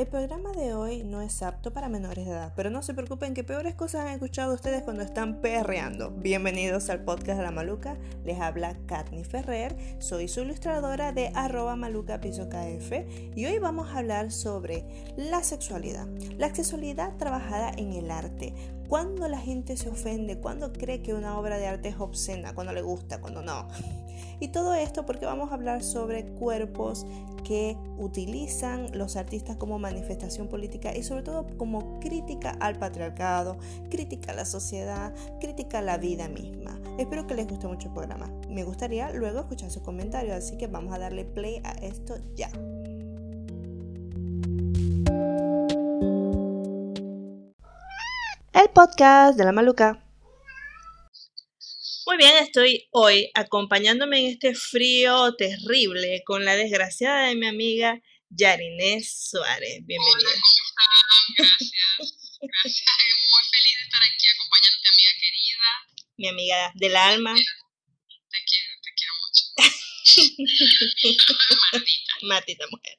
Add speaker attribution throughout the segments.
Speaker 1: El programa de hoy no es apto para menores de edad, pero no se preocupen que peores cosas han escuchado ustedes cuando están perreando. Bienvenidos al podcast de la Maluca, les habla Katni Ferrer, soy su ilustradora de arroba maluca KF y hoy vamos a hablar sobre la sexualidad, la sexualidad trabajada en el arte. Cuando la gente se ofende, cuando cree que una obra de arte es obscena, cuando le gusta, cuando no. Y todo esto porque vamos a hablar sobre cuerpos que utilizan los artistas como manifestación política y sobre todo como crítica al patriarcado, crítica a la sociedad, crítica a la vida misma. Espero que les guste mucho el programa. Me gustaría luego escuchar sus comentarios, así que vamos a darle play a esto ya. El podcast de la maluca. Muy bien, estoy hoy acompañándome en este frío terrible con la desgraciada de mi amiga Yarinés Suárez. Bienvenida.
Speaker 2: Hola, Gracias. Gracias. Muy feliz de estar aquí acompañándote, amiga querida.
Speaker 1: Mi amiga del alma.
Speaker 2: Te quiero, te quiero mucho. Maldita.
Speaker 1: Matita mujer.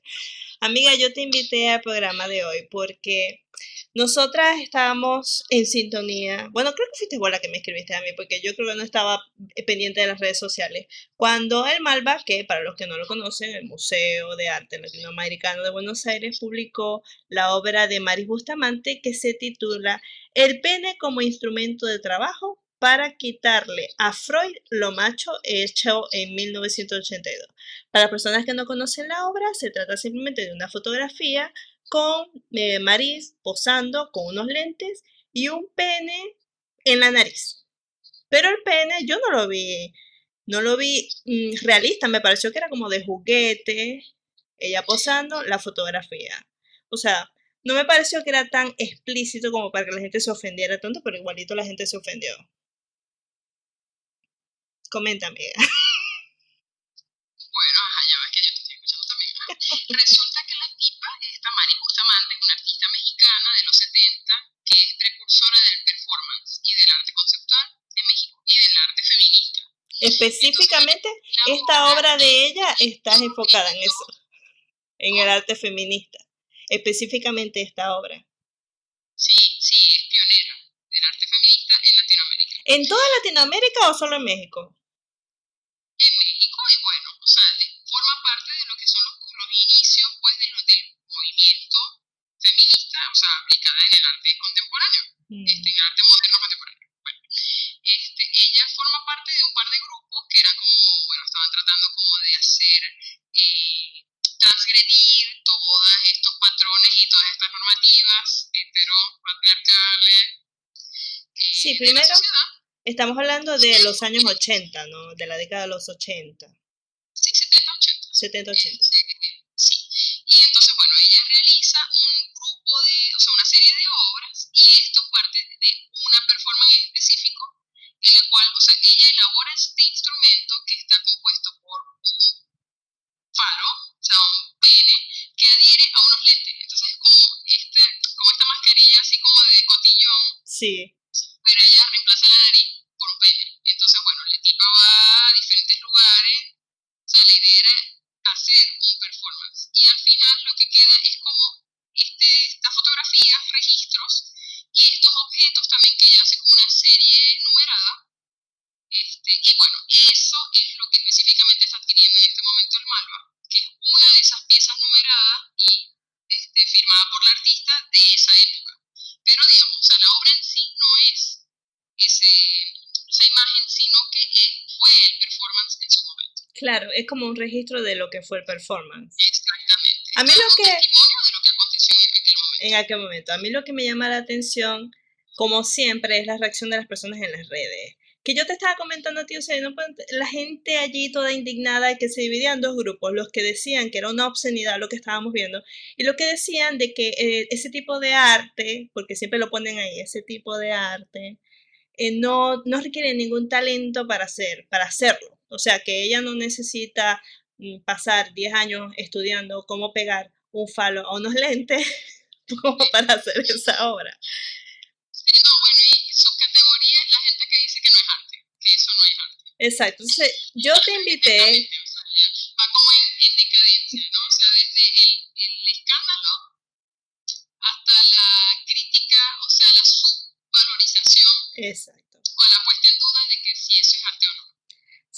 Speaker 1: Amiga, yo te invité al programa de hoy porque nosotras estábamos en sintonía. Bueno, creo que fuiste vos la que me escribiste a mí, porque yo creo que no estaba eh, pendiente de las redes sociales. Cuando el Malva, que para los que no lo conocen, el Museo de Arte Latinoamericano de Buenos Aires publicó la obra de Maris Bustamante que se titula El pene como instrumento de trabajo para quitarle a Freud lo macho hecho en 1982. Para personas que no conocen la obra, se trata simplemente de una fotografía con eh, Maris posando con unos lentes y un pene en la nariz. Pero el pene yo no lo vi, no lo vi mm, realista, me pareció que era como de juguete, ella posando la fotografía. O sea, no me pareció que era tan explícito como para que la gente se ofendiera tanto, pero igualito la gente se ofendió. Comenta, amiga.
Speaker 2: Bueno, ajá, ya ves que yo te estoy escuchando también. Resulta que la tipa, esta Mari Bustamante, es una artista mexicana de los 70 que es precursora del performance y del arte conceptual en México y del arte feminista.
Speaker 1: Específicamente, esta obra de ella está enfocada en eso, en el arte feminista. Específicamente esta obra.
Speaker 2: Sí, sí, es pionera del arte feminista en Latinoamérica.
Speaker 1: ¿En toda Latinoamérica o solo en México?
Speaker 2: en México y bueno, o sea, forma parte de lo que son los, los inicios pues de lo- del movimiento feminista, o sea, aplicada en el arte contemporáneo,
Speaker 1: Mm.
Speaker 2: este, en el arte transgredir todos estos patrones y todas estas normativas heteropatriarcales eh,
Speaker 1: Sí,
Speaker 2: de la
Speaker 1: primero-
Speaker 2: sociedad.
Speaker 1: Estamos hablando de los años 80, ¿no? De la década de los 80,
Speaker 2: Sí, 70, 80.
Speaker 1: 70, 80.
Speaker 2: Eh, sí. Y entonces, bueno, ella realiza un grupo de, o sea, una serie de obras y esto parte de una performance en específico en la cual, o sea, ella elabora este instrumento que está compuesto por un falo, o sea, un pene que adhiere a unos lentes. Entonces es como, este, como esta mascarilla así como de cotillón
Speaker 1: Sí,
Speaker 2: pero ella reemplaza la nariz por un pene. Entonces, bueno, la tipa va a diferentes lugares, o sea, la idea era hacer un performance. Y al final lo que queda es como este, estas fotografías, registros, y estos objetos también que ella hace como una serie numerada. Este, y bueno, eso es lo que específicamente está adquiriendo en este momento el Malva, que es una de esas piezas numeradas y este, firmada por la artista de esa época. Pero digamos, o sea, la obra en sí no es ese, esa imagen, sino que es- fue el performance en su momento.
Speaker 1: Claro, es como un registro de lo que fue el performance.
Speaker 2: Exactamente.
Speaker 1: A mí lo que-
Speaker 2: de lo que aconteció en aquel momento.
Speaker 1: En aquel momento, a mí lo que me llama la atención, como siempre, es la reacción de las personas en las redes. Que yo te estaba comentando, tío, o sea, no la gente allí toda indignada que se dividía en dos grupos, los que decían que era una obscenidad lo que estábamos viendo, y los que decían de que eh, ese tipo de arte, porque siempre lo ponen ahí, ese tipo de arte, eh, no, no requiere ningún talento para hacer, para hacerlo. O sea, que ella no necesita mm, pasar 10 años estudiando cómo pegar un falo a unos lentes como para hacer esa obra.
Speaker 2: Sí, no, bueno, y subcategoría es la gente que dice que no es arte, que eso no es arte.
Speaker 1: Exacto, entonces yo te invité...
Speaker 2: O sea, va como en, en, decadencia, ¿no? O sea, desde el, el, escándalo hasta la crítica, o sea, la subvalorización. Exacto.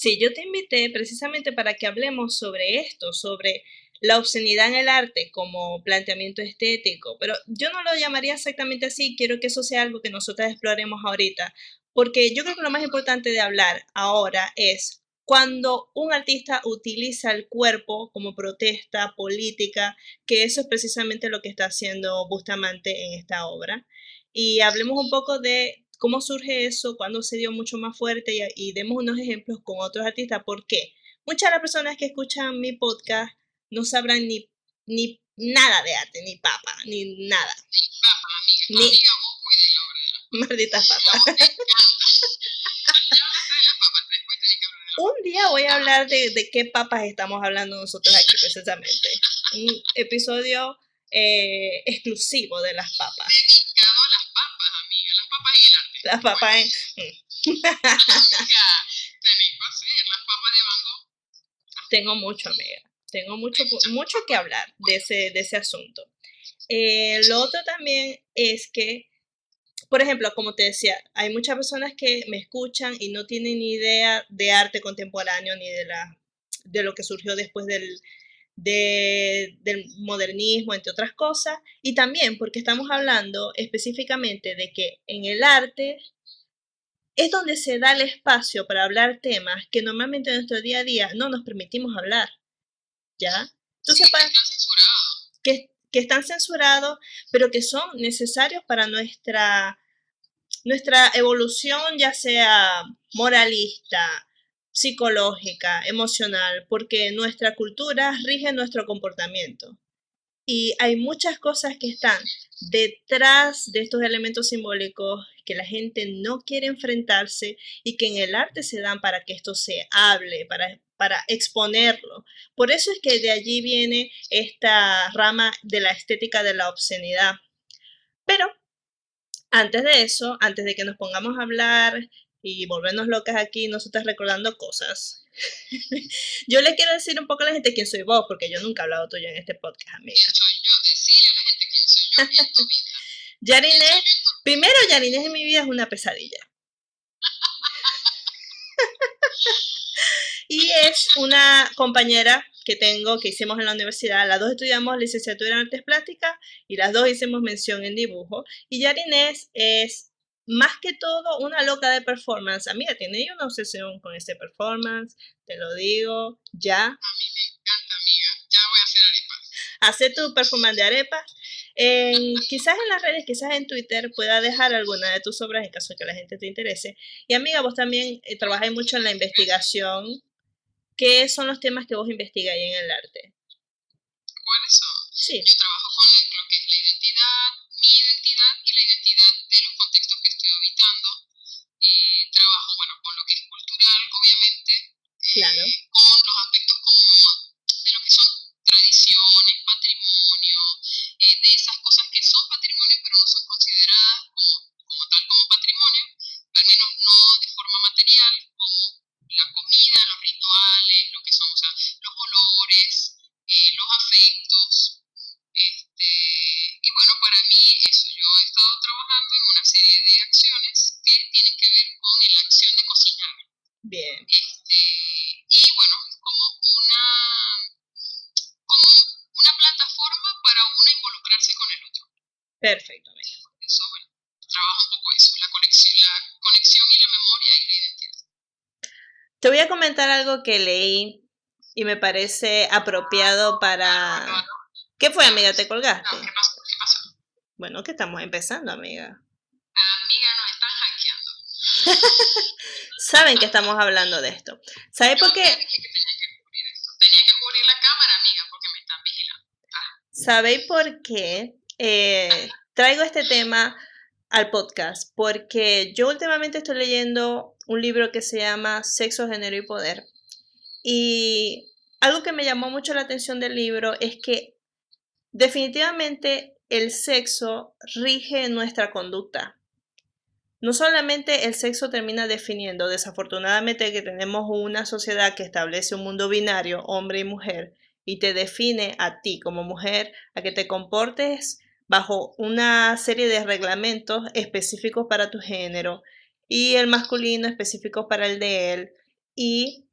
Speaker 1: Sí, yo te invité precisamente para que hablemos sobre esto, sobre la obscenidad en el arte como planteamiento estético, pero yo no lo llamaría exactamente así, quiero que eso sea algo que nosotras exploremos ahorita, porque yo creo que lo más importante de hablar ahora es cuando un artista utiliza el cuerpo como protesta política, que eso es precisamente lo que está haciendo Bustamante en esta obra. Y hablemos un poco de cómo surge eso, cuándo se dio mucho más fuerte y, y demos unos ejemplos con otros artistas. ¿Por qué? Muchas de las personas que escuchan mi podcast no sabrán ni, ni nada de arte, ni papa, ni nada.
Speaker 2: Ni papa, amiga.
Speaker 1: Ni- Malditas papas. Un día voy a hablar de, de qué papas estamos hablando nosotros aquí precisamente. Un episodio eh, exclusivo de las papas,
Speaker 2: Las papas en...
Speaker 1: Tengo mucho, amiga. Tengo mucho, mucho que hablar de ese, de ese asunto. Eh, lo otro también es que, por ejemplo, como te decía, hay muchas personas que me escuchan y no tienen ni idea de arte contemporáneo ni de, la, de lo que surgió después del, de- del modernismo, entre otras cosas. Y también porque estamos hablando específicamente de que en el arte es donde se da el espacio para hablar temas que normalmente en nuestro día a día no nos permitimos hablar. ¿Ya? Entonces, para, que, que están censurados, pero que son necesarios para nuestra, nuestra evolución, ya sea moralista, psicológica, emocional, porque nuestra cultura rige nuestro comportamiento. Y hay muchas cosas que están detrás de estos elementos simbólicos que la gente no quiere enfrentarse y que en el arte se dan para que esto se hable, para, para exponerlo. Por eso es que de allí viene esta rama de la estética de la obscenidad. Pero antes de eso, antes de que nos pongamos a hablar y volvernos locas aquí, nosotras recordando cosas, yo le quiero decir un poco a la gente quién soy vos, porque yo nunca he hablado tuyo en este podcast, amiga.
Speaker 2: ¿Quién soy yo? Decirle a la gente quién soy yo y en tu vida.
Speaker 1: Yarine, primero Yarine en mi vida es una pesadilla. y es una compañera que tengo, que hicimos en la universidad. Las dos estudiamos licenciatura en artes plásticas y las dos hicimos mención en dibujo. Y Yarinés es más que todo una loca de performance. Amiga, tiene ella una obsesión con ese performance, te lo digo, ya.
Speaker 2: A mí me encanta, amiga. Ya voy a hacer arepas.
Speaker 1: Hace tu performance de arepas. En- quizás en las redes, quizás en Twitter pueda dejar alguna de tus obras en caso de que la gente te interese. Y amiga, vos también eh, trabajáis mucho en la investigación. ¿Qué son los temas que vos investigáis en el arte?
Speaker 2: ¿Cuáles son?
Speaker 1: Sí,
Speaker 2: Yo con la acción de cocinar.
Speaker 1: bien.
Speaker 2: Este, y bueno, es como una, como una plataforma para uno involucrarse con el otro.
Speaker 1: Perfecto, amiga.
Speaker 2: Eso, bueno, trabaja un poco eso, la conexión, la conexión y la memoria y la identidad.
Speaker 1: Te voy a comentar algo que leí y me parece apropiado para... ¿Qué fue, amiga? ¿Te colgaste?
Speaker 2: No, ¿qué pasó? ¿Qué pasó?
Speaker 1: Bueno, que estamos empezando, amiga. Saben que estamos hablando de esto. ¿Sabes por qué? ¿Sabéis por qué eh, traigo este tema al podcast? Porque yo últimamente estoy leyendo un libro que se llama Sexo, Género y Poder. Y algo que me llamó mucho la atención del libro es que definitivamente el sexo rige nuestra conducta. No solamente el sexo termina definiendo, desafortunadamente, que tenemos una sociedad que establece un mundo binario, hombre y mujer, y te define a ti como mujer, a que te comportes bajo una serie de reglamentos específicos para tu género y el masculino específico para el de él. Y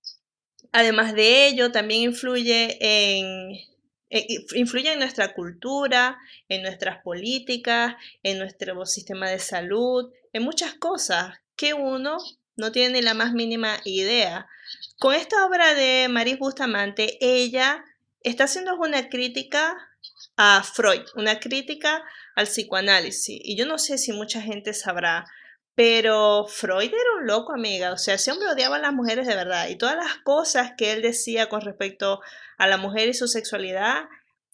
Speaker 1: además de ello, también influye en, influye en nuestra cultura, en nuestras políticas, en nuestro sistema de salud, en muchas cosas que uno no tiene ni la más mínima idea. Con esta obra de Maris Bustamante, ella está haciendo una crítica a Freud, una crítica al psicoanálisis. Y yo no sé si mucha gente sabrá, pero Freud era un loco, amiga. O sea, ese hombre odiaba a las mujeres de verdad. Y todas las cosas que él decía con respecto a la mujer y su sexualidad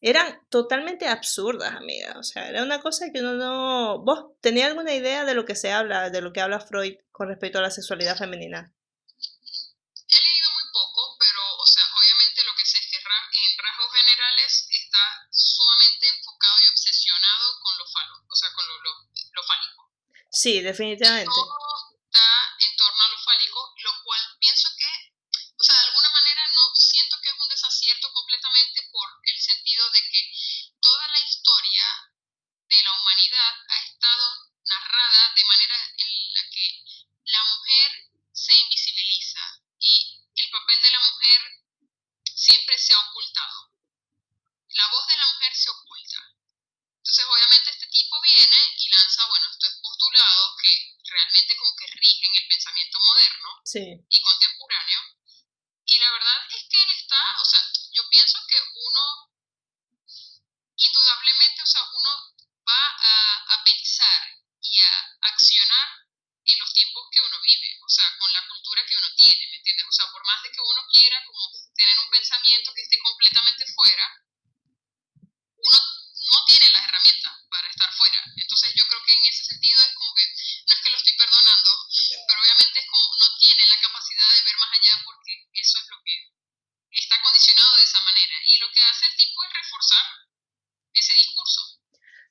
Speaker 1: eran totalmente absurdas, amiga. O sea, era una cosa que uno no... ¿Vos tenías alguna idea de lo que se habla, de lo que habla Freud con respecto a la sexualidad femenina?
Speaker 2: He leído muy poco, pero, o sea, obviamente lo que sé es que en rasgos generales está sumamente enfocado y obsesionado con lo falo, o sea, con lo, lo, lo fálico.
Speaker 1: Sí, definitivamente.
Speaker 2: y contemporáneo. Y la verdad es que él está, o sea, yo pienso que uno, indudablemente, o sea, uno va a, a pensar y a accionar en los tiempos que uno vive, o sea, con la cultura que uno tiene, ¿me entiendes? De que uno quiera como tener un pensamiento que esté completamente fuera, uno no tiene las herramientas para estar fuera. Entonces yo creo que en ese sentido es como que, no es que lo estoy perdonando, pero obviamente es como no tiene la capacidad de ver más allá porque eso es lo que está condicionado de esa manera. Y lo que hace el tipo es reforzar ese discurso.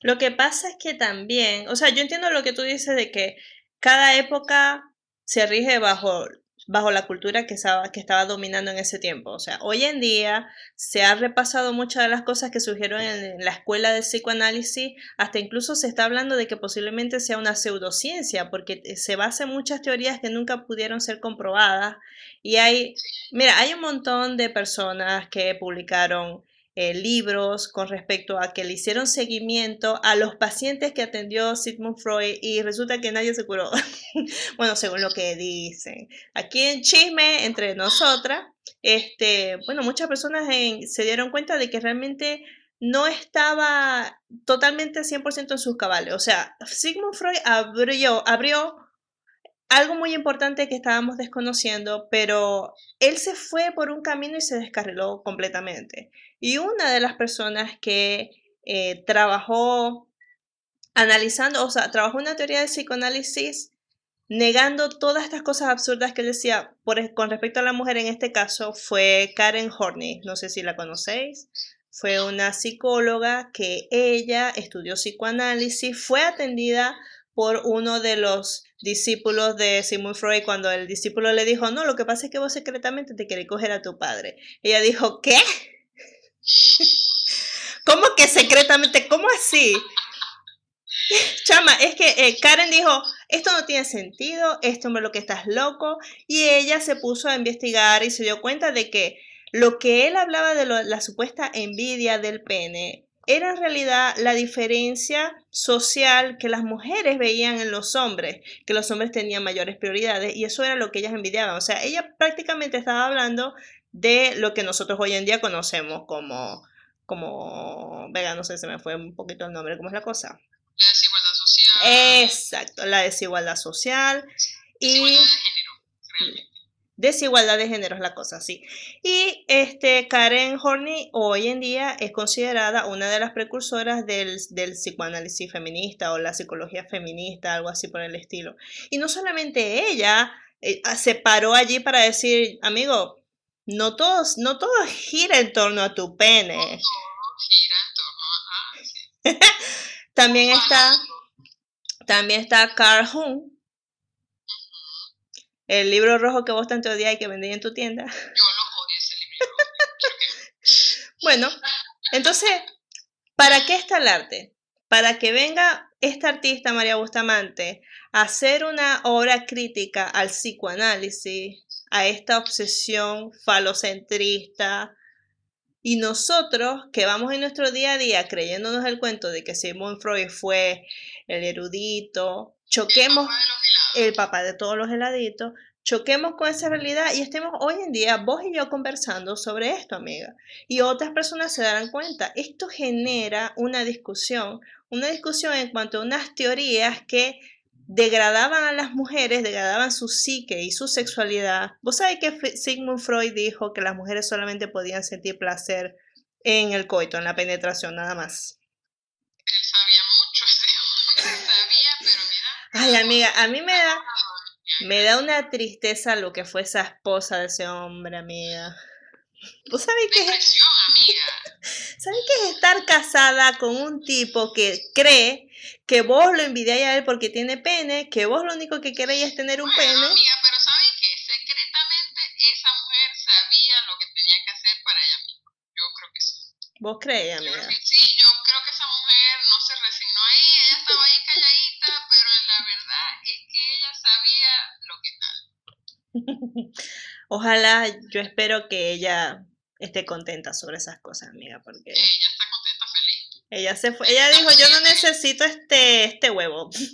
Speaker 1: Lo que pasa es que también, o sea, yo entiendo lo que tú dices de que cada época se rige bajo bajo la cultura que estaba, que estaba dominando en ese tiempo. O sea, hoy en día se ha repasado muchas de las cosas que surgieron en la escuela de psicoanálisis, hasta incluso se está hablando de que posiblemente sea una pseudociencia, porque se basa en muchas teorías que nunca pudieron ser comprobadas. Y hay, mira, hay un montón de personas que publicaron eh, libros con respecto a que le hicieron seguimiento a los pacientes que atendió Sigmund Freud y resulta que nadie se curó. bueno, según lo que dicen. Aquí en Chisme, entre nosotras, este, bueno, muchas personas se dieron cuenta de que realmente no estaba totalmente 100% en sus cabales. O sea, Sigmund Freud abrió, abrió algo muy importante que estábamos desconociendo, pero él se fue por un camino y se descarriló completamente. Y una de las personas que eh, trabajó analizando, o sea, trabajó una teoría de psicoanálisis negando todas estas cosas absurdas que él decía por, con respecto a la mujer en este caso fue Karen Horney, no sé si la conocéis, fue una psicóloga que ella estudió psicoanálisis, fue atendida por uno de los discípulos de Sigmund Freud cuando el discípulo le dijo, no, lo que pasa es que vos secretamente te querés coger a tu padre. Ella dijo, ¿qué? ¿Cómo que secretamente? ¿Cómo así? Chama, es que eh, Karen dijo, esto no tiene sentido, este hombre lo que estás loco, y ella se puso a investigar y se dio cuenta de que lo que él hablaba de la supuesta envidia del pene era en realidad la diferencia social que las mujeres veían en los hombres, que los hombres tenían mayores prioridades y eso era lo que ellas envidiaban. O sea, ella prácticamente estaba hablando de lo que nosotros hoy en día conocemos como, como, venga, no sé, se me fue un poquito el nombre, ¿cómo es la cosa?
Speaker 2: La desigualdad social.
Speaker 1: Exacto, la desigualdad social. y desigualdad de género es la cosa, sí. Y este, Karen Horney hoy en día es considerada una de las precursoras del, del, psicoanálisis feminista o la psicología feminista, algo así por el estilo. Y no solamente ella eh, se paró allí para decir, amigo, no todo, no todo gira en torno a tu pene.
Speaker 2: No todo gira en torno a...
Speaker 1: también está, también está Carl Jung, el libro rojo que vos tanto odias y que vendí en tu tienda. Yo
Speaker 2: lo odio ese libro.
Speaker 1: bueno, entonces, ¿para qué está el arte? para que venga esta artista María Bustamante a hacer una obra crítica al psicoanálisis, a esta obsesión falocentrista, y nosotros que vamos en nuestro día a día creyéndonos el cuento de que Sigmund Freud fue el erudito, choquemos el papá de todos los heladitos, choquemos con esa realidad y estemos hoy en día vos y yo conversando sobre esto, amiga. Y otras personas se darán cuenta. Esto genera una discusión, una discusión en cuanto a unas teorías que degradaban a las mujeres, degradaban su psique y su sexualidad. Vos sabés que Sigmund Freud dijo que las mujeres solamente podían sentir placer en el coito, en la penetración, nada más. Ay, amiga, a mí me da, me da una tristeza lo que fue esa esposa de ese hombre, amiga. ¿Vos sabés qué es? ¿Sabés qué es estar casada con un tipo que cree que vos lo envidiáis a él porque tiene pene, que vos lo único que queréis es tener un pene?
Speaker 2: Amiga, pero ¿sabes qué? Secretamente esa mujer sabía lo que tenía que hacer para ella misma. Yo creo que sí.
Speaker 1: ¿Vos crees, amiga?
Speaker 2: Yo sí, yo
Speaker 1: Ojalá, yo espero que ella esté contenta sobre esas cosas, amiga, porque...
Speaker 2: Ella está contenta, feliz.
Speaker 1: Ella se fue, ella dijo, yo no necesito este, este huevo.
Speaker 2: ella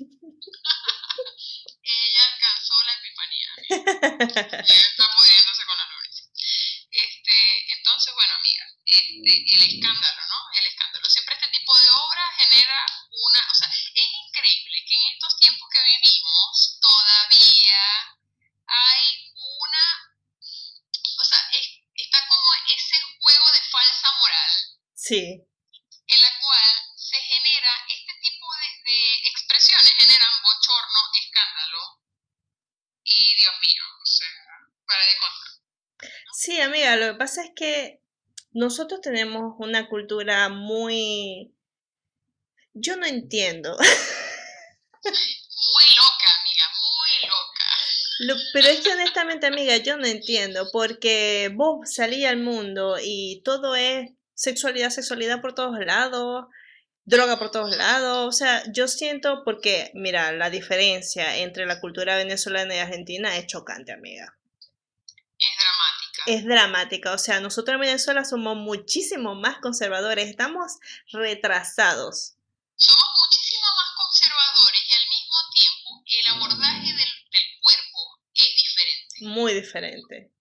Speaker 2: alcanzó la epifanía. ella está pudiéndose con la gloria. Este, entonces, bueno, amiga, este. El escándalo. Siempre este tipo de obra genera una, o sea, es increíble que en estos tiempos que vivimos todavía hay una, o sea, es, está como ese juego de falsa moral.
Speaker 1: Sí.
Speaker 2: En la cual se genera este tipo de, de expresiones, generan bochorno, escándalo y Dios mío, o sea, para de contar.
Speaker 1: Sí, amiga, lo que pasa es que nosotros tenemos una cultura muy... Yo no entiendo.
Speaker 2: Muy loca, amiga, muy loca.
Speaker 1: Lo- pero es que honestamente, amiga, yo no entiendo, porque vos salís al mundo y todo es sexualidad, sexualidad por todos lados, droga por todos lados. O sea, yo siento, porque, mira, la diferencia entre la cultura venezolana y argentina es chocante, amiga.
Speaker 2: Es dramática.
Speaker 1: Es dramática. O sea, nosotros en Venezuela somos muchísimo más conservadores, estamos retrasados.
Speaker 2: Somos muchísimo más conservadores y al mismo tiempo el abordaje del, del cuerpo es diferente.
Speaker 1: Muy diferente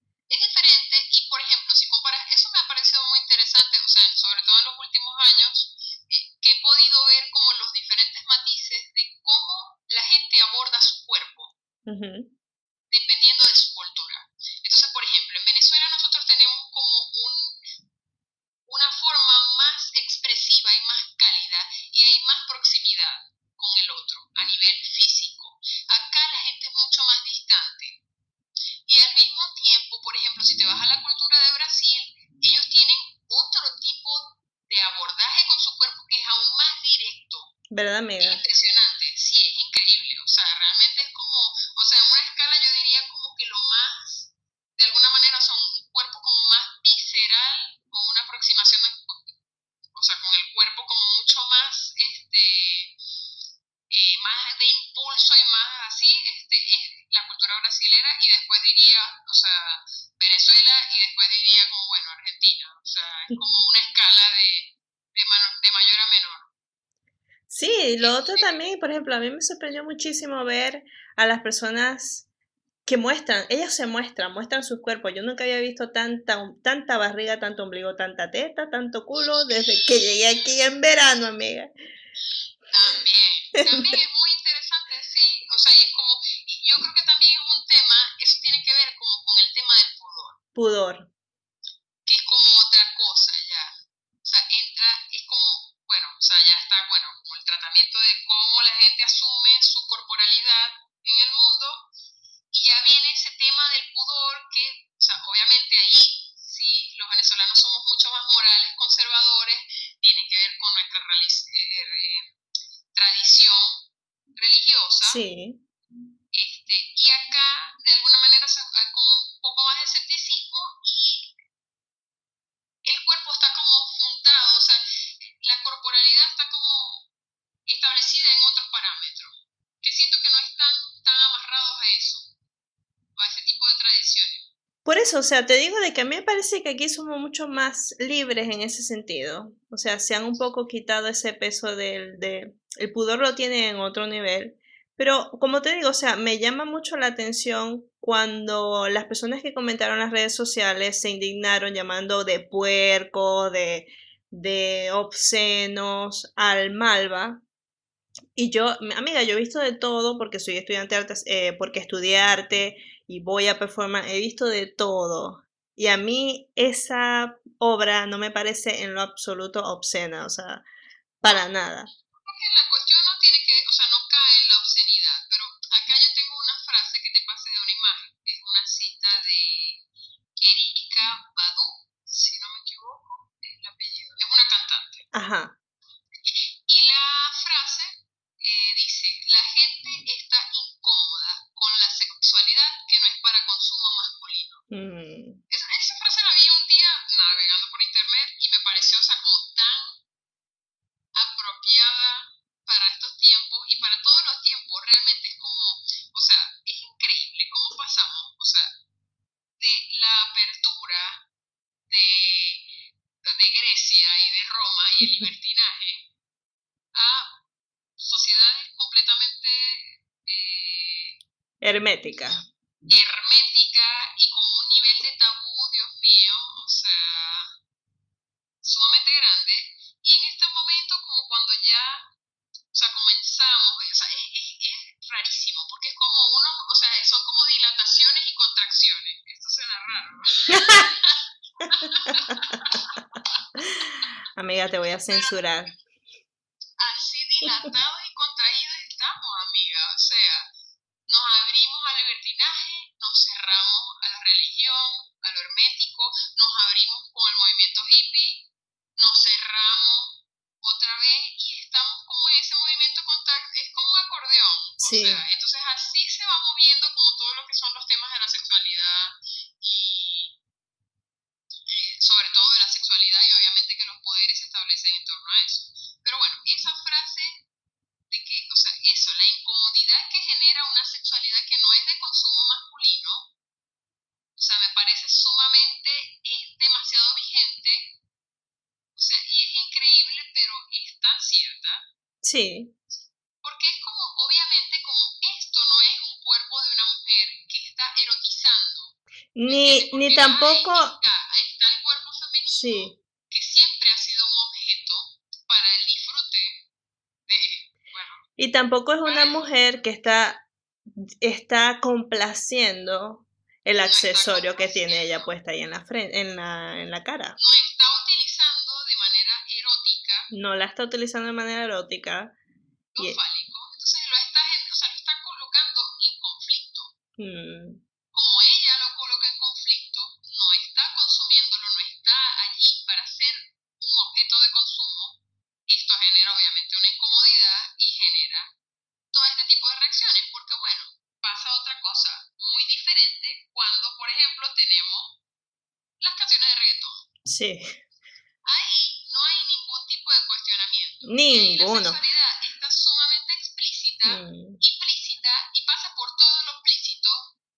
Speaker 2: y, por ejemplo, si comparas, eso me ha parecido muy interesante, o sea, sobre todo en los últimos años, eh, que he podido ver como los diferentes matices de cómo la gente aborda su cuerpo,
Speaker 1: Ujú.
Speaker 2: dependiendo de su cultura. Entonces, por ejemplo, en Venezuela nosotros tenemos como un, una forma más expresiva y más cálida y hay más proximidad con el otro a nivel físico. Acá la gente es mucho más distante. Y al mismo tiempo, por ejemplo, si te vas a la cultura de Brasil, ellos tienen otro tipo de abordaje con su cuerpo que es aún más directo.
Speaker 1: ¿Verdad,
Speaker 2: Es
Speaker 1: amiga?
Speaker 2: impresionante, sí, es increíble. O sea, realmente es como, o sea, en una escala yo diría como que lo más, de alguna manera, o sea, un cuerpo como más visceral, con una aproximación, de- o sea, con el cuerpo como mucho más, este, eh, más de impulso y más así, este, es la cultura brasilera y después diría, o sea, Venezuela y después diría como, bueno, Argentina. O sea, es como una escala de, de, mano- de mayor a menor.
Speaker 1: Sí, y lo otro también, por ejemplo, a mí me sorprendió muchísimo ver a las personas que muestran, ellas se muestran, muestran sus cuerpos. Yo nunca había visto tanta, tanta barriga, tanto ombligo, tanta teta, tanto culo desde que llegué aquí en verano, amiga.
Speaker 2: También, también es muy interesante, sí, o sea, y es como, yo creo que también es un tema, eso tiene que ver como con el tema del pudor,
Speaker 1: Pudor.
Speaker 2: Sí. Este, y acá, de alguna manera, hay como un poco más de escepticismo y el cuerpo está como fundado, o sea, la corporalidad está como establecida en otros parámetros, que siento que no están tan amarrados a eso, a ese tipo de tradiciones.
Speaker 1: Por eso, o sea, te digo de que a mí me parece que aquí somos mucho más libres en ese sentido. O sea, se han un poco quitado ese peso del... De, el pudor lo tienen en otro nivel pero como te digo, o sea, me llama mucho la atención cuando las personas que comentaron en las redes sociales se indignaron llamando de puerco, de, de obscenos al Malva. Y yo, amiga, yo he visto de todo porque soy estudiante de artes, eh, porque estudié arte y voy a performar, he visto de todo. Y a mí esa obra no me parece en lo absoluto obscena, o sea, para nada. Ajá.
Speaker 2: Y la frase eh, dice, la gente está incómoda con la sexualidad que no es para consumo masculino.
Speaker 1: Mm,
Speaker 2: Esa, esa frase la vi un día navegando por internet y me pareció, o sea, como tan apropiada para estos tiempos y para todos los tiempos. Realmente es como, o sea, es increíble cómo pasamos, o sea, de la apertura de, de Grecia y de Roma y el libertinaje a sociedades completamente eh,
Speaker 1: hermética.
Speaker 2: hermética y con un nivel de tabú, Dios mío, o sea, sumamente grande. Y en este momento, como cuando ya, o sea, comenzamos, o sea, es, es, es rarísimo, porque es como uno, o sea, son como dilataciones y contracciones. Esto suena raro.
Speaker 1: Amiga, te voy a censurar.
Speaker 2: Acordeón. O
Speaker 1: Sí.
Speaker 2: sea, entonces así se va moviendo como todo lo que son los temas de la sexualidad y eh, sobre todo de la sexualidad y obviamente que los poderes se establecen en torno a eso. Pero bueno, esa frase de que, o sea, eso, la incomodidad que genera una sexualidad que no es de consumo masculino, o sea, me parece sumamente, es demasiado vigente, o sea, y es increíble, pero es tan cierta,
Speaker 1: Sí.
Speaker 2: porque es como, obviamente, como esto no es un cuerpo de una mujer que está erotizando.
Speaker 1: Ni, tampoco.
Speaker 2: está, está el cuerpo femenino
Speaker 1: Sí.
Speaker 2: que siempre ha sido un objeto para el disfrute de, bueno,
Speaker 1: Y tampoco es una mujer que está, está complaciendo el
Speaker 2: No
Speaker 1: accesorio que tiene ella puesta ahí en la frente, en la, en la cara.
Speaker 2: no está utilizando de manera erótica
Speaker 1: No la está utilizando de manera erótica.
Speaker 2: lo
Speaker 1: Y-
Speaker 2: fálico. Entonces lo está, o sea, lo está colocando en conflicto.
Speaker 1: mm,
Speaker 2: Como ella lo coloca en conflicto, no está consumiéndolo, no está allí para ser un objeto de consumo. Esto genera obviamente una incomodidad y genera todo este tipo de reacciones. Porque bueno, pasa otra cosa muy diferente cuando, por ejemplo, tenemos las canciones de reggaetón.
Speaker 1: Sí.
Speaker 2: Ahí no hay ningún tipo de cuestionamiento.
Speaker 1: Ninguno.
Speaker 2: La sexualidad está sumamente explícita,
Speaker 1: Mm,
Speaker 2: implícita y pasa por todo lo explícito.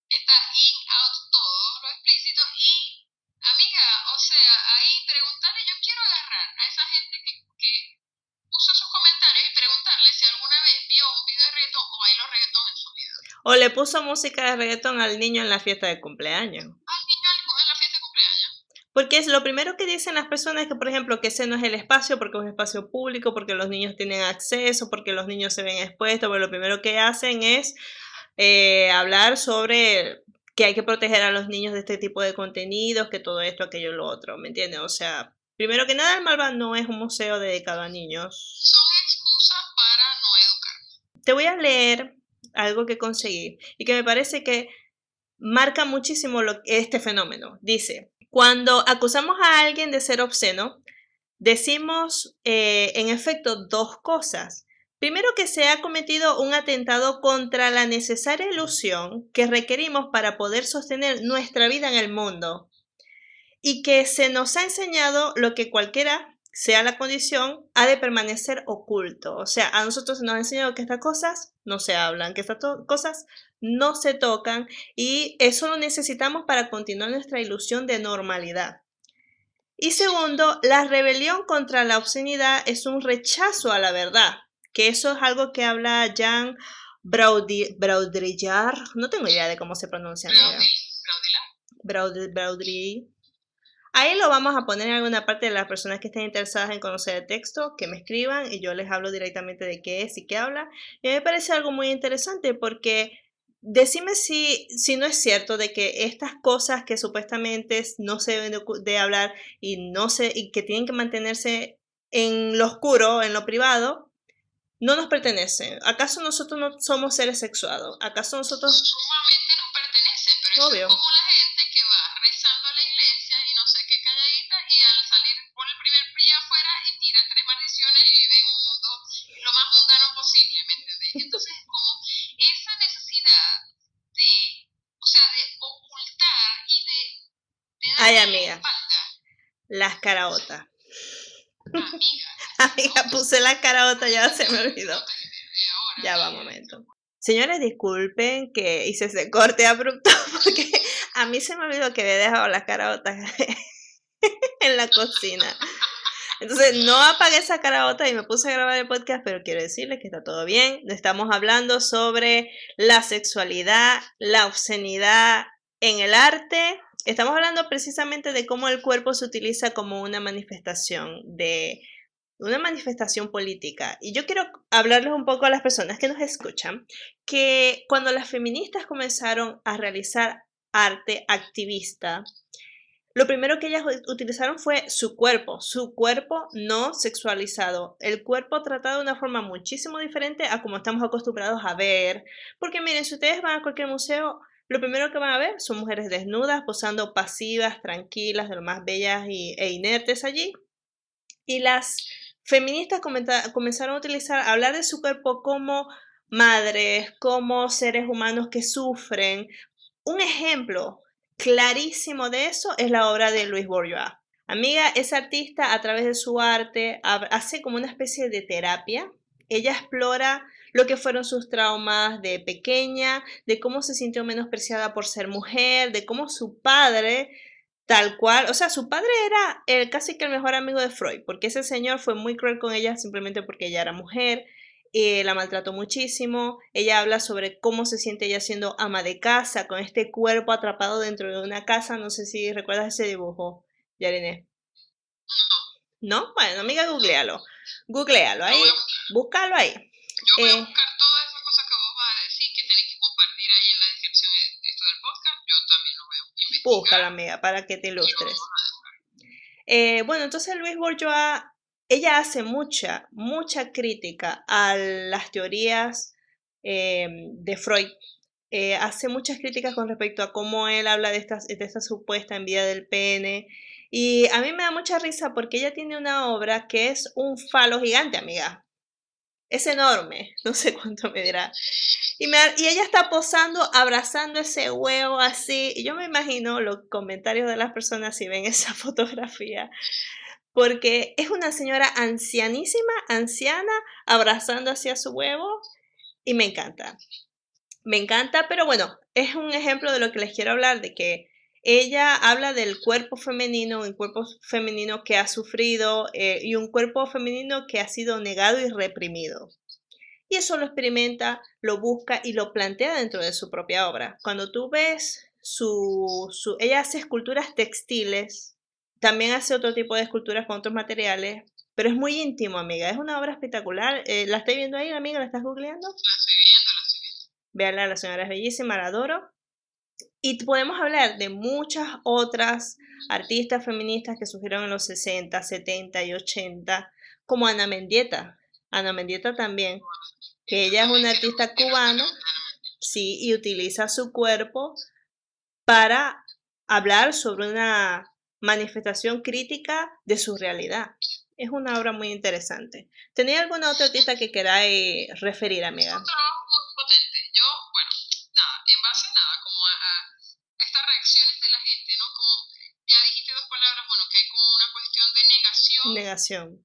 Speaker 2: Está in, out, todo lo explícito. Y, amiga, o sea, ahí preguntarle, yo quiero agarrar a esa gente que, que puso esos comentarios y preguntarle si alguna vez vio un video de reggaetón o bailó reggaetón en su vida.
Speaker 1: O le puso música de reggaetón al niño en la fiesta de cumpleaños.
Speaker 2: Al niño al- en la fiesta de cumpleaños.
Speaker 1: Porque es lo primero que dicen las personas que, por ejemplo, que ese no es el espacio porque es un espacio público, porque los niños tienen acceso, porque los niños se ven expuestos, pero lo primero que hacen es eh, hablar sobre que hay que proteger a los niños de este tipo de contenidos, que todo esto, aquello, lo otro, ¿me entiendes? O sea, primero que nada, el Malva no es un museo dedicado a niños.
Speaker 2: Son excusas para no educar.
Speaker 1: Te voy a leer algo que conseguí y que me parece que marca muchísimo lo, este fenómeno. Dice, cuando acusamos a alguien de ser obsceno, decimos eh, en efecto dos cosas. Primero que se ha cometido un atentado contra la necesaria ilusión que requerimos para poder sostener nuestra vida en el mundo y que se nos ha enseñado lo que cualquiera sea la condición, ha de permanecer oculto. O sea, a nosotros nos ha enseñado que estas cosas no se hablan, que estas cosas no se tocan y eso lo necesitamos para continuar nuestra ilusión de normalidad. Y segundo, la rebelión contra la obscenidad es un rechazo a la verdad, que eso es algo que habla Jean Baudrillard, no tengo idea de cómo se pronuncia. Baudrillard. Ahí lo vamos a poner en alguna parte de las personas que estén interesadas en conocer el texto, que me escriban y yo les hablo directamente de qué es y qué habla. Y me parece algo muy interesante porque decime si, si no es cierto de que estas cosas que supuestamente no se deben de, hablar y, no se, y que tienen que mantenerse en lo oscuro, en lo privado, no nos pertenecen. ¿Acaso nosotros no somos seres sexuados? ¿Acaso nosotros...
Speaker 2: Sumamente nos pertenece, pero Obvio. es como la gente que va rezando a la iglesia y no sé qué calladita y al salir por el primer día afuera y tira tres maldiciones y vive en un mundo lo más mundano posible, ¿me entiendes? Entonces es como esa necesidad de, o sea, de ocultar y de... de
Speaker 1: Ay, amiga. Las caraotas.
Speaker 2: Amiga.
Speaker 1: Amiga, puse la caraota, ya se me olvidó. Ya va, un momento. Señores, disculpen que hice ese corte abrupto porque a mí se me olvidó que había dejado las caraotas en la cocina. Entonces no apagué esa caraota y me puse a grabar el podcast, pero quiero decirles que está todo bien. Estamos hablando sobre la sexualidad, la obscenidad en el arte. Estamos hablando precisamente de cómo el cuerpo se utiliza como una manifestación de una manifestación política. Y yo quiero hablarles un poco a las personas que nos escuchan, que cuando las feministas comenzaron a realizar arte activista, lo primero que ellas utilizaron fue su cuerpo, su cuerpo no sexualizado, el cuerpo tratado de una forma muchísimo diferente a como estamos acostumbrados a ver. Porque miren, si ustedes van a cualquier museo, lo primero que van a ver son mujeres desnudas, posando pasivas, tranquilas, de lo más bellas y, e inertes allí. Y las feministas comenzaron a utilizar, a hablar de su cuerpo como madres, como seres humanos que sufren. Un ejemplo clarísimo de eso es la obra de Luis Bourgeois. Amiga, esa artista a través de su arte hace como una especie de terapia. Ella explora lo que fueron sus traumas de pequeña, de cómo se sintió menospreciada por ser mujer, de cómo su padre Tal cual, o sea, su padre era el, casi que el mejor amigo de Freud, porque ese señor fue muy cruel con ella simplemente porque ella era mujer, eh, la maltrató muchísimo, ella habla sobre cómo se siente ella siendo ama de casa, con este cuerpo atrapado dentro de una casa, no sé si recuerdas ese dibujo, Yarine. ¿No? Bueno, amiga, googlealo, googlealo ahí, búscalo ahí.
Speaker 2: Yo voy a eh, buscar todas esas cosas que vos vas a decir que tenés que compartir ahí en la descripción de esto del podcast, yo también lo veo.
Speaker 1: Búscala, amiga, para que te ilustres. Eh, bueno, entonces Luis Bourgeois, ella hace mucha, mucha crítica a las teorías eh, de Freud. Eh, hace muchas críticas con respecto a cómo él habla de, estas, de esta supuesta envidia del pene. Y a mí me da mucha risa porque ella tiene una obra que es un falo gigante, amiga. Es enorme, no sé cuánto me dirá. Y, y ella está posando, abrazando ese huevo así. Y yo me imagino los comentarios de las personas si ven esa fotografía. Porque es una señora ancianísima, anciana, abrazando hacia su huevo. Y me encanta. Me encanta, pero bueno, es un ejemplo de lo que les quiero hablar, de que ella habla del cuerpo femenino, un cuerpo femenino que ha sufrido eh, y un cuerpo femenino que ha sido negado y reprimido. Y eso lo experimenta, lo busca y lo plantea dentro de su propia obra. Cuando tú ves su, su ella hace esculturas textiles, también hace otro tipo de esculturas con otros materiales, pero es muy íntimo, amiga. Es una obra espectacular. Eh, ¿La estoy viendo ahí, amiga? ¿La estás googleando?
Speaker 2: La estoy viendo, la estoy viendo.
Speaker 1: Véala, la señora es bellísima, la adoro. Y podemos hablar de muchas otras artistas feministas que surgieron en los 60, 70 y 80, como Ana Mendieta. Ana Mendieta también, que ella es una artista cubana, sí, y utiliza su cuerpo para hablar sobre una manifestación crítica de su realidad. Es una obra muy interesante. ¿Tenía alguna otra artista que queráis referir, amiga?
Speaker 2: Yo, bueno, nada, en base a nada, como a estas reacciones de la gente, ¿no? Como ya dijiste dos palabras, bueno, que hay como una cuestión de negación.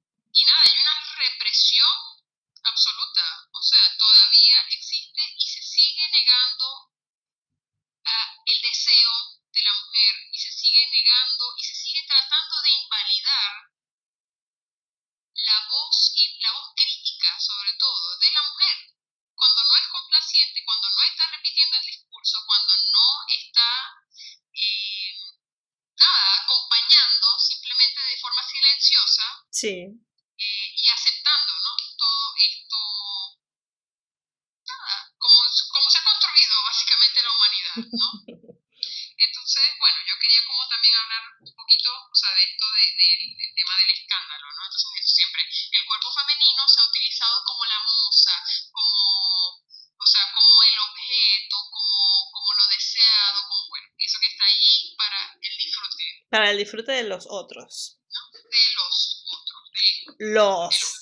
Speaker 2: Disfrute
Speaker 1: de los otros.
Speaker 2: de los otros, de
Speaker 1: Los.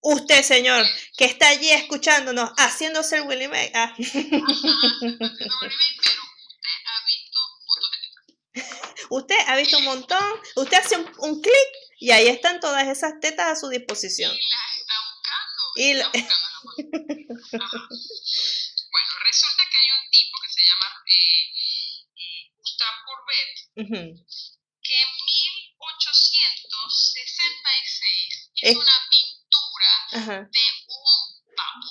Speaker 1: Usted, señor, que está allí escuchándonos, haciéndose el Willy May. Ah.
Speaker 2: Usted ha visto
Speaker 1: un montón, usted hace un, un clic y ahí están todas esas tetas a su disposición.
Speaker 2: Y las está buscando.
Speaker 1: Y la-
Speaker 2: la. Bueno, resulta que hay un tipo que se llama eh, eh, Courbet,
Speaker 1: Ujú.
Speaker 2: Que en 1866 hizo
Speaker 1: Es-
Speaker 2: una pintura
Speaker 1: Ajá.
Speaker 2: de un papo.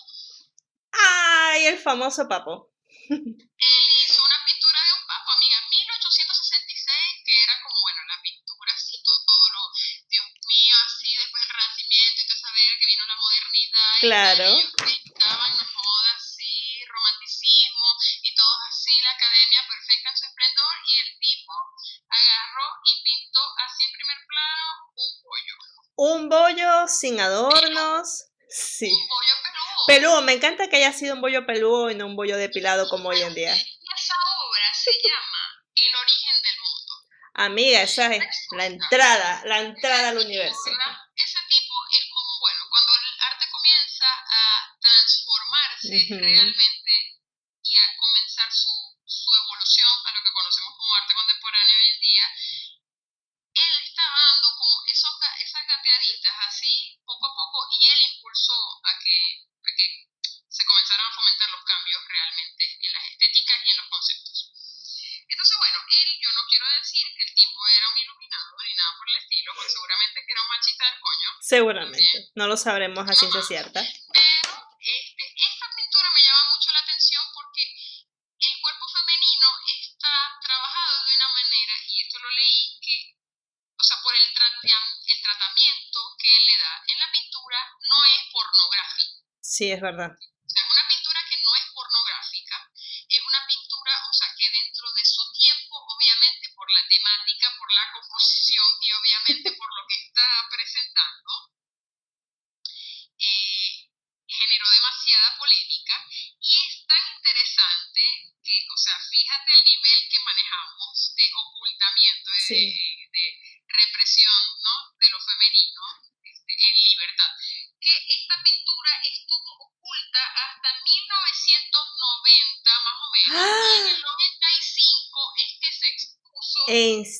Speaker 1: ¡Ay, el famoso papo!
Speaker 2: Él hizo una pintura de un papo, amiga, en 1866, que era como, bueno, la pintura así, todo, todo lo, Dios mío, así, después el renacimiento y toda esa verga que vino la modernidad. y
Speaker 1: Claro.
Speaker 2: tal,
Speaker 1: sin adornos. Sí.
Speaker 2: Un bollo peludo.
Speaker 1: Peludo, me encanta que haya sido un bollo peludo y no un bollo depilado como hoy en día.
Speaker 2: Esa obra se llama El origen del mundo.
Speaker 1: Amiga, esa es la entrada, la entrada al universo.
Speaker 2: Ese tipo es como, bueno, cuando el arte comienza a transformarse
Speaker 1: Ujú.
Speaker 2: realmente y a comenzar su, su evolución a lo que conocemos como arte contemporáneo hoy en día, él estaba dando como esos, ga- esas gateaditas así, poco a poco, y él impulsó a que, a que se comenzaran a fomentar los cambios realmente en las estéticas y en los conceptos. Entonces, bueno, él, yo no quiero decir que el tipo era un iluminado ni nada por el estilo, porque seguramente que era un machista del coño,
Speaker 1: Seguramente. No lo sabremos a ciencia cierta.
Speaker 2: pero este, esta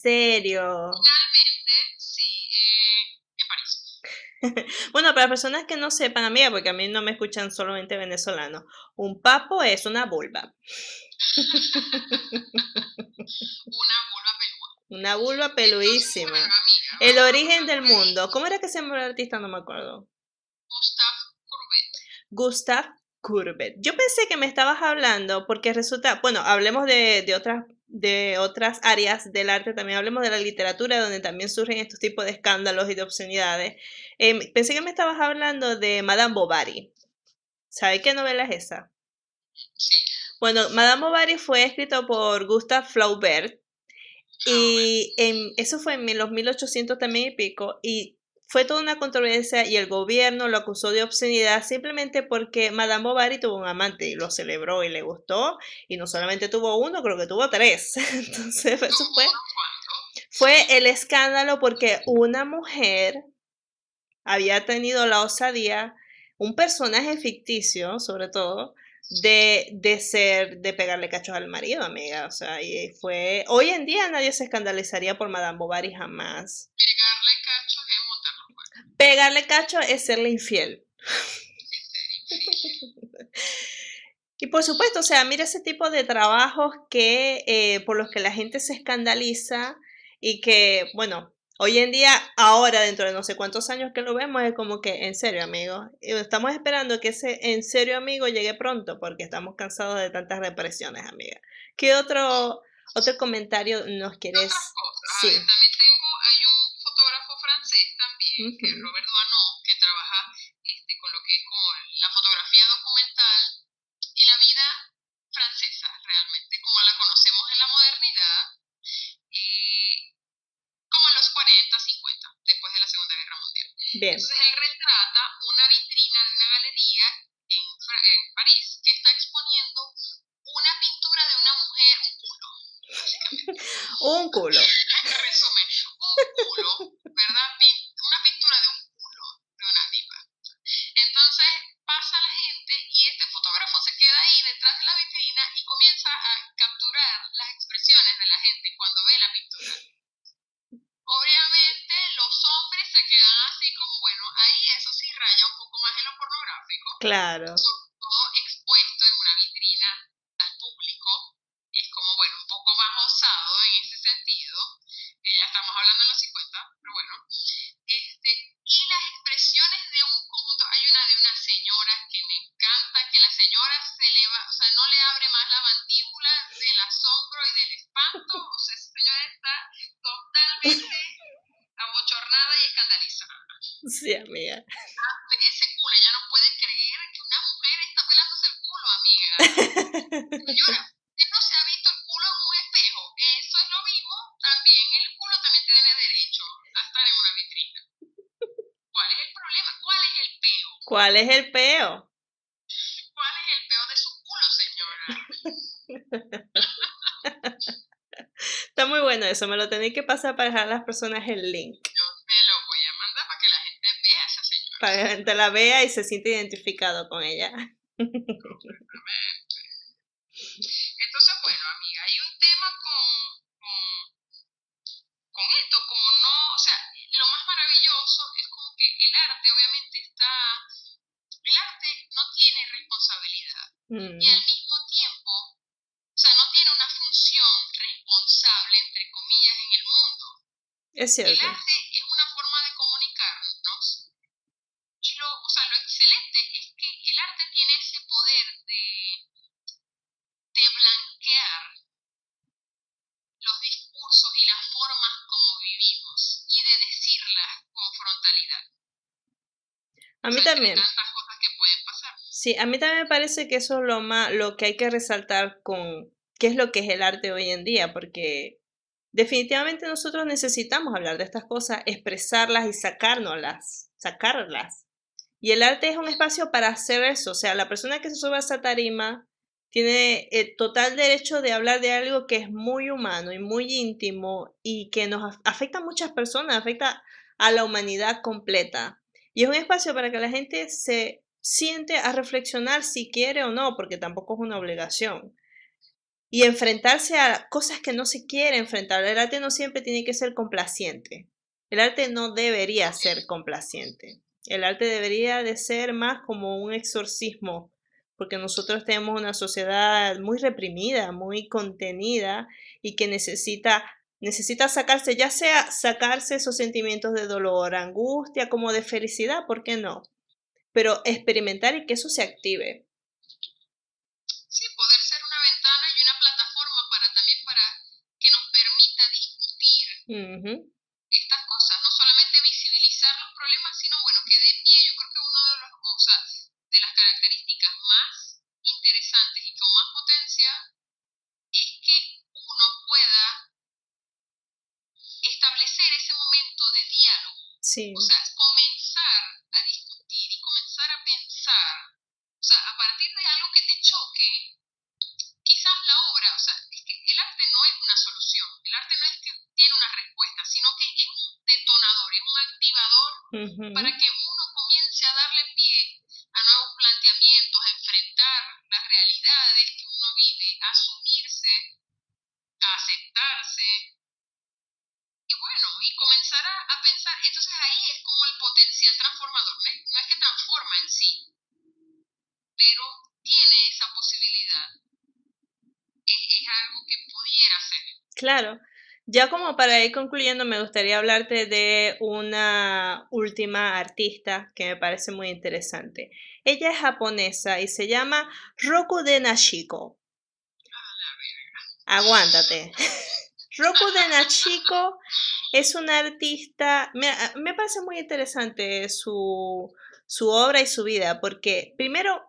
Speaker 1: serio.
Speaker 2: finalmente, sí, eh, en París.
Speaker 1: Bueno, para personas que no sepan, amiga, porque a mí no me escuchan solamente venezolanos, un papo es una vulva.
Speaker 2: Una vulva peluda.
Speaker 1: Una vulva El origen del mundo. ¿Cómo era que se llamaba el artista? No me acuerdo.
Speaker 2: Gustave Courbet.
Speaker 1: Gustav Courbet. Yo pensé que me estabas hablando porque resulta, bueno, hablemos de, de otras de otras áreas del arte, también hablemos de la literatura, donde también surgen estos tipos de escándalos y de obscenidades. Em, pensé que me estabas hablando de Madame Bovary. ¿Sabe qué novela es esa? Bueno, Madame Bovary fue escrito por Gustave Flaubert y en, eso fue en los 1800 también y pico y fue toda una controversia y el gobierno lo acusó de obscenidad simplemente porque Madame Bovary tuvo un amante y lo celebró y le gustó y no solamente tuvo uno, creo que tuvo tres. Entonces eso fue, fue el escándalo porque una mujer había tenido la osadía, un personaje ficticio sobre todo, de, de ser, de pegarle cachos al marido, amiga. O sea, y fue. Hoy en día nadie se escandalizaría por Madame Bovary jamás.
Speaker 2: Pegarle
Speaker 1: cacho es serle infiel. Y por supuesto, o sea, mira ese tipo de trabajos que eh, por los que la gente se escandaliza y que, bueno, Hoy en día, ahora, dentro de no sé cuántos años que lo vemos, es como que, en serio, amigo. Estamos esperando que ese en serio, amigo, llegue pronto, porque estamos cansados de tantas represiones, amiga. ¿Qué otro, otro comentario nos quieres?
Speaker 2: Sí. también tengo, francés también, que es Robert Duanot, que trabaja este, con lo que es como la fotografía documental y la vida francesa, realmente, como la conocemos en la modernidad. Eh, como en los 40, 50, después de la Segunda Guerra Mundial.
Speaker 1: Bien.
Speaker 2: Entonces él retrata una vitrina de una galería en, en París que está exponiendo una pintura de una mujer, un culo,
Speaker 1: un culo.
Speaker 2: Resumen, un culo,
Speaker 1: Claro.
Speaker 2: Está
Speaker 1: muy bueno eso, me lo tenéis que pasar para dejar a las personas el link.
Speaker 2: Yo me lo voy a mandar para que la gente vea a esa señora.
Speaker 1: Para que la gente la vea y se siente identificado con ella.
Speaker 2: Entonces, bueno, amiga, hay un tema con, con, con esto, como no, o sea, lo más maravilloso es como que el arte obviamente está, el arte no tiene responsabilidad
Speaker 1: Mm,
Speaker 2: y al mismo tiempo, o sea, no tiene una función responsable, entre comillas, en el mundo.
Speaker 1: Es
Speaker 2: El
Speaker 1: cierto.
Speaker 2: arte es una forma de comunicarnos y lo, o sea, lo excelente es que el arte tiene ese poder de, de blanquear los discursos y las formas como vivimos y de decirlas con frontalidad.
Speaker 1: A mí
Speaker 2: O sea,
Speaker 1: también.
Speaker 2: tantas cosas que pueden pasar.
Speaker 1: Sí, a mí también me parece que eso es lo más, lo que hay que resaltar con qué es lo que es el arte hoy en día, porque definitivamente nosotros necesitamos hablar de estas cosas, expresarlas y sacárnoslas, sacarlas. Y el arte es un espacio para hacer eso, o sea, la persona que se sube a esa tarima tiene el total derecho de hablar de algo que es muy humano y muy íntimo y que nos af- afecta a muchas personas, afecta a la humanidad completa. Y es un espacio para que la gente se siente a reflexionar si quiere o no, porque tampoco es una obligación. Y enfrentarse a cosas que no se quiere enfrentar. El arte no siempre tiene que ser complaciente. El arte no debería ser complaciente. El arte debería de ser más como un exorcismo, porque nosotros tenemos una sociedad muy reprimida, muy contenida y que necesita necesita sacarse, ya sea sacarse esos sentimientos de dolor, angustia, como de felicidad, ¿por qué no? Pero experimentar y que eso se active.
Speaker 2: Estas cosas, no solamente visibilizar los problemas, sino bueno, que dé pie. Yo creo que uno de los o sea, de las características más interesantes y con más potencia es que uno pueda establecer ese momento de diálogo,
Speaker 1: Sí,
Speaker 2: o sea, comenzar a discutir y comenzar a pensar, o sea, a partir de algo que te choque, quizás la obra, o sea, es que el arte no es una solución, el arte no es que tiene una respuesta, sino que es un detonador, es un para que uno comience a darle pie a nuevos planteamientos, a enfrentar las realidades que uno vive, a asumirse, a aceptarse. Y bueno, y comenzar a, a pensar, entonces ahí es como el potencial transformador, no es, no es que transforma en sí, pero tiene esa posibilidad. Es, es algo que pudiera ser.
Speaker 1: claro. Ya como para ir concluyendo, me gustaría hablarte de una última artista que me parece muy interesante. Ella es japonesa y se llama Roku de Nashiko. Aguántate. Roku de Nachiko es una artista, me, me parece muy interesante su, su obra y su vida, porque primero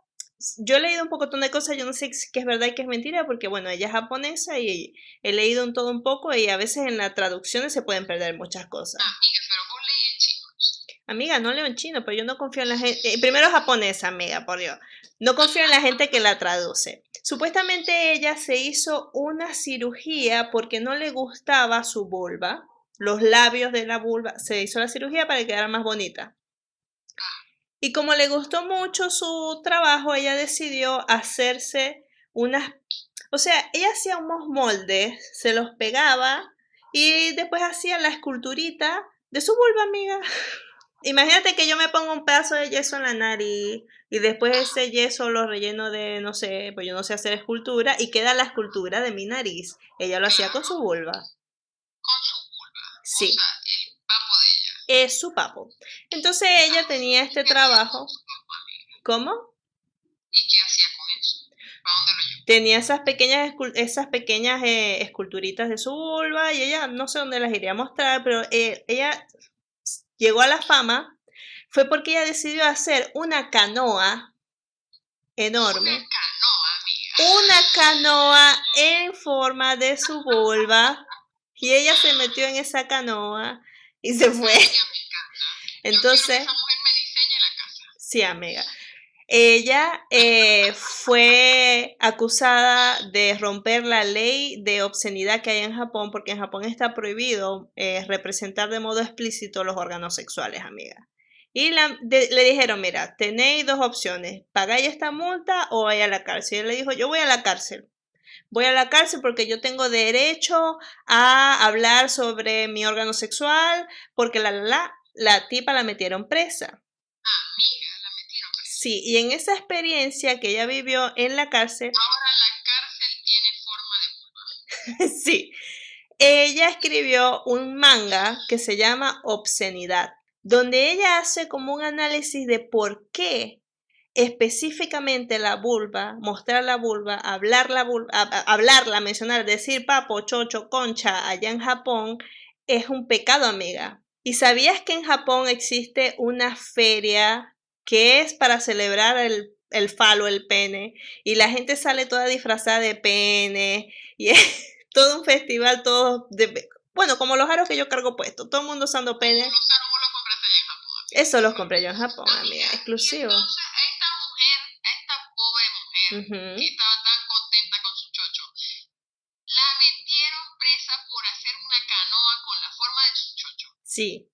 Speaker 1: yo he leído un poco de cosas, yo no sé qué es verdad y qué es mentira, porque bueno, ella es japonesa y he leído un todo un poco y a veces en las traducciones se pueden perder muchas cosas.
Speaker 2: Amiga, pero vos leí en chino.
Speaker 1: Amiga, no leo en chino, pero yo no confío en la gente. eh, primero japonesa, amiga, por Dios. No confío en la gente que la traduce. Supuestamente ella se hizo una cirugía porque no le gustaba su vulva, los labios de la vulva. Se hizo la cirugía para que quedara más bonita. Y como le gustó mucho su trabajo, ella decidió hacerse unas... O sea, ella hacía unos moldes, se los pegaba y después hacía la esculturita de su vulva, amiga. Imagínate que yo me pongo un pedazo de yeso en la nariz y después ese yeso lo relleno de, no sé, pues yo no sé hacer escultura y queda la escultura de mi nariz. Ella lo hacía con su vulva.
Speaker 2: Con su vulva.
Speaker 1: Sí.
Speaker 2: O sea,
Speaker 1: Es su papo. Entonces ella tenía este
Speaker 2: ¿Qué hacía
Speaker 1: trabajo. ¿Cómo?
Speaker 2: ¿Y qué hacía con eso? ¿Para dónde lo llevó?
Speaker 1: Tenía esas pequeñas, esas pequeñas eh, esculturitas de su vulva y ella no sé dónde las iría a mostrar, pero eh, ella llegó a la fama fue porque ella decidió hacer una canoa enorme.
Speaker 2: Una canoa, amiga.
Speaker 1: una canoa en forma de su vulva y ella se metió en esa canoa y se fue. Entonces,
Speaker 2: esa mujer me diseñe la casa.
Speaker 1: sí, amiga. Ella eh, fue acusada de romper la ley de obscenidad que hay en Japón, porque en Japón está prohibido eh, representar de modo explícito los órganos sexuales, amiga. Y la- de- le dijeron, mira, tenéis dos opciones, pagáis esta multa o vais a la cárcel. Y él le dijo, yo voy a la cárcel. Voy a la cárcel porque yo tengo derecho a hablar sobre mi órgano sexual, porque la, la, la, la tipa la metieron presa.
Speaker 2: Amiga, la metieron presa.
Speaker 1: Sí, y en esa experiencia que ella vivió en la cárcel,
Speaker 2: Ahora la cárcel tiene forma de vulva.
Speaker 1: sí, ella escribió un manga que se llama Obscenidad, donde ella hace como un análisis de por qué específicamente la vulva, mostrar la vulva, hablar la vulva, hablarla, mencionar, decir papo, chocho, concha allá en Japón es un pecado, amiga. ¿Y sabías que en Japón existe una feria que es para celebrar el, el falo, el pene? Y la gente sale toda disfrazada de pene y es todo un festival, todo de... Bueno, como los aros que yo cargo puestos, todo el mundo usando pene.
Speaker 2: Los aros vos lo compraste allá en Japón. amiga.
Speaker 1: Eso los compré yo en Japón, amiga, exclusivo.
Speaker 2: entonces que estaba tan contenta con su chocho, la metieron presa por hacer una canoa con la forma de su chocho.
Speaker 1: Sí.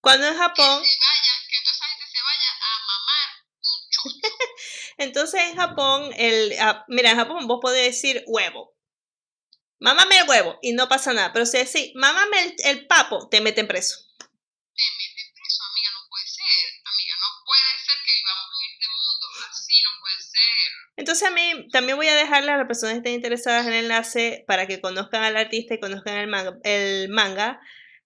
Speaker 1: Cuando en
Speaker 2: Que
Speaker 1: Japón,
Speaker 2: se vaya, que toda esa gente se vaya a mamar un chocho.
Speaker 1: entonces en Japón, el, ah, mira, en Japón vos podés decir huevo. Mámame el huevo y no pasa nada. Pero si decís, mámame el, el papo, te meten preso. Entonces a mí también voy a dejarle a las personas que estén interesadas el enlace para que conozcan al artista y conozcan el manga, el manga,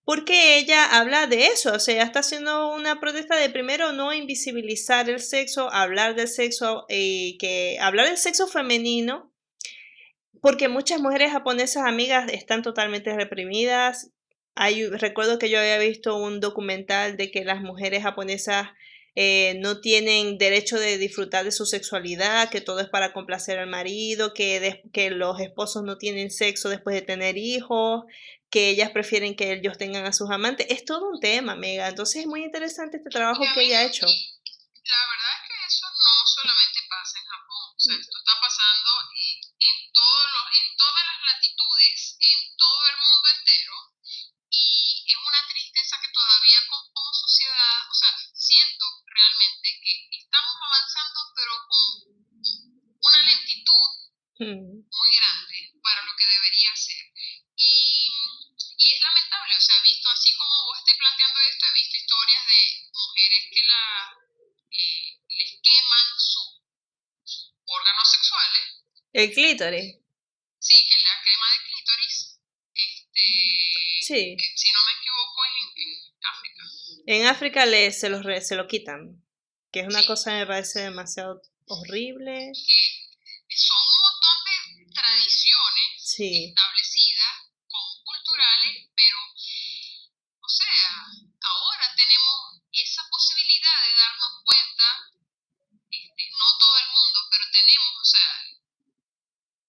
Speaker 1: porque ella habla de eso, o sea, ella está haciendo una protesta de primero no invisibilizar el sexo, hablar del sexo y que hablar del sexo femenino, porque muchas mujeres japonesas amigas están totalmente reprimidas. Hay, recuerdo que yo había visto un documental de que las mujeres japonesas eh, no tienen derecho de disfrutar de su sexualidad, que todo es para complacer al marido, que, que los esposos no tienen sexo después de tener hijos, que ellas prefieren que ellos tengan a sus amantes. Es todo un tema, amiga. Entonces es muy interesante este trabajo que ella ha hecho.
Speaker 2: la verdad es que eso no solamente pasa en Japón. O sea, esto está pasando en, todos los, en todas las latitudes, en todo el mundo entero. Y es una tristeza que todavía como, como sociedad, o sea, siento realmente que estamos avanzando, pero con una lentitud
Speaker 1: Mm.
Speaker 2: Muy grande para lo que debería ser. Y, y es lamentable, o sea, visto así como vos estés planteando esto, he visto historias de mujeres que la, eh, les queman sus órganos sexuales,
Speaker 1: El clítoris.
Speaker 2: sí, que la quema de clítoris, este,
Speaker 1: Sí.
Speaker 2: que, si no me equivoco, es en, en África.
Speaker 1: En África le, se, los, re- se lo quitan, que es una
Speaker 2: Sí.
Speaker 1: cosa que me parece demasiado horrible
Speaker 2: son un montón de tradiciones
Speaker 1: Sí,
Speaker 2: como culturales, pero, o sea, ahora tenemos esa posibilidad de darnos cuenta, este, no todo el mundo, pero tenemos, o sea,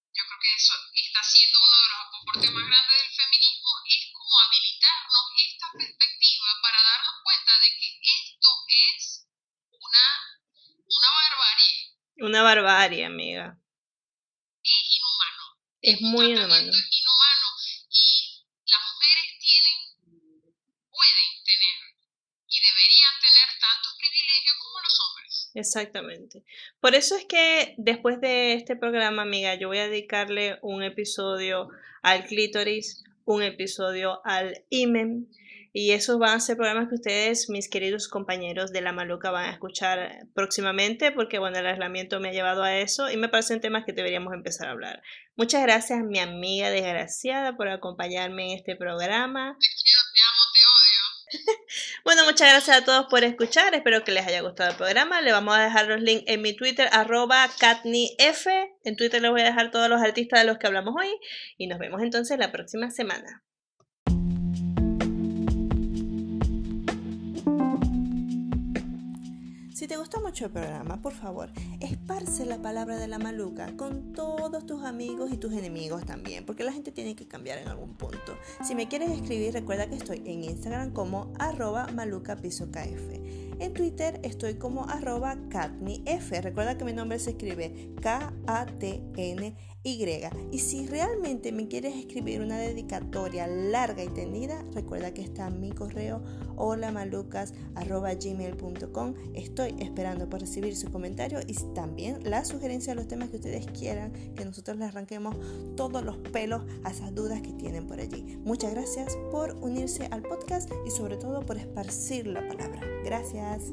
Speaker 2: yo creo que eso está siendo uno de los aportes más grandes del feminismo, es como habilitarnos esta perspectiva para darnos cuenta de que esto es una, una barbarie,
Speaker 1: una barbarie, amiga.
Speaker 2: es inhumano.
Speaker 1: Es
Speaker 2: un
Speaker 1: muy
Speaker 2: tratamiento
Speaker 1: inhumano.
Speaker 2: inhumano y las mujeres tienen, pueden tener y deberían tener tantos privilegios como los hombres.
Speaker 1: Exactamente. Por eso es que después de este programa, amiga, yo voy a dedicarle un episodio al clítoris, un episodio al imen, y esos van a ser programas que ustedes, mis queridos compañeros de La Maluca, van a escuchar próximamente, porque bueno, el aislamiento me ha llevado a eso y me parecen temas que deberíamos empezar a hablar. Muchas gracias, mi amiga desgraciada, por acompañarme en este programa. Bueno, muchas gracias a todos por escuchar. Espero que les haya gustado el programa. Le vamos a dejar los links en mi Twitter, arroba CatneyF. En Twitter les voy a dejar todos los artistas de los que hablamos hoy. Y nos vemos entonces la próxima semana. Si te gustó mucho el programa, por favor, esparce la palabra de la maluca con todos tus amigos y tus enemigos también, porque la gente tiene que cambiar en algún punto. Si me quieres escribir, recuerda que estoy en Instagram como arroba malucapisokf. En Twitter estoy como arroba katneyf. Recuerda que mi nombre se escribe K-A-T-N-Y. Y si realmente me quieres escribir una dedicatoria larga y tendida, recuerda que está mi correo holamalucas.gmail.com. Estoy esperando por recibir su comentario y también la sugerencia de los temas que ustedes quieran que nosotros les arranquemos todos los pelos a esas dudas que tienen por allí. Muchas gracias por unirse al podcast y sobre todo por esparcir la palabra. Gracias.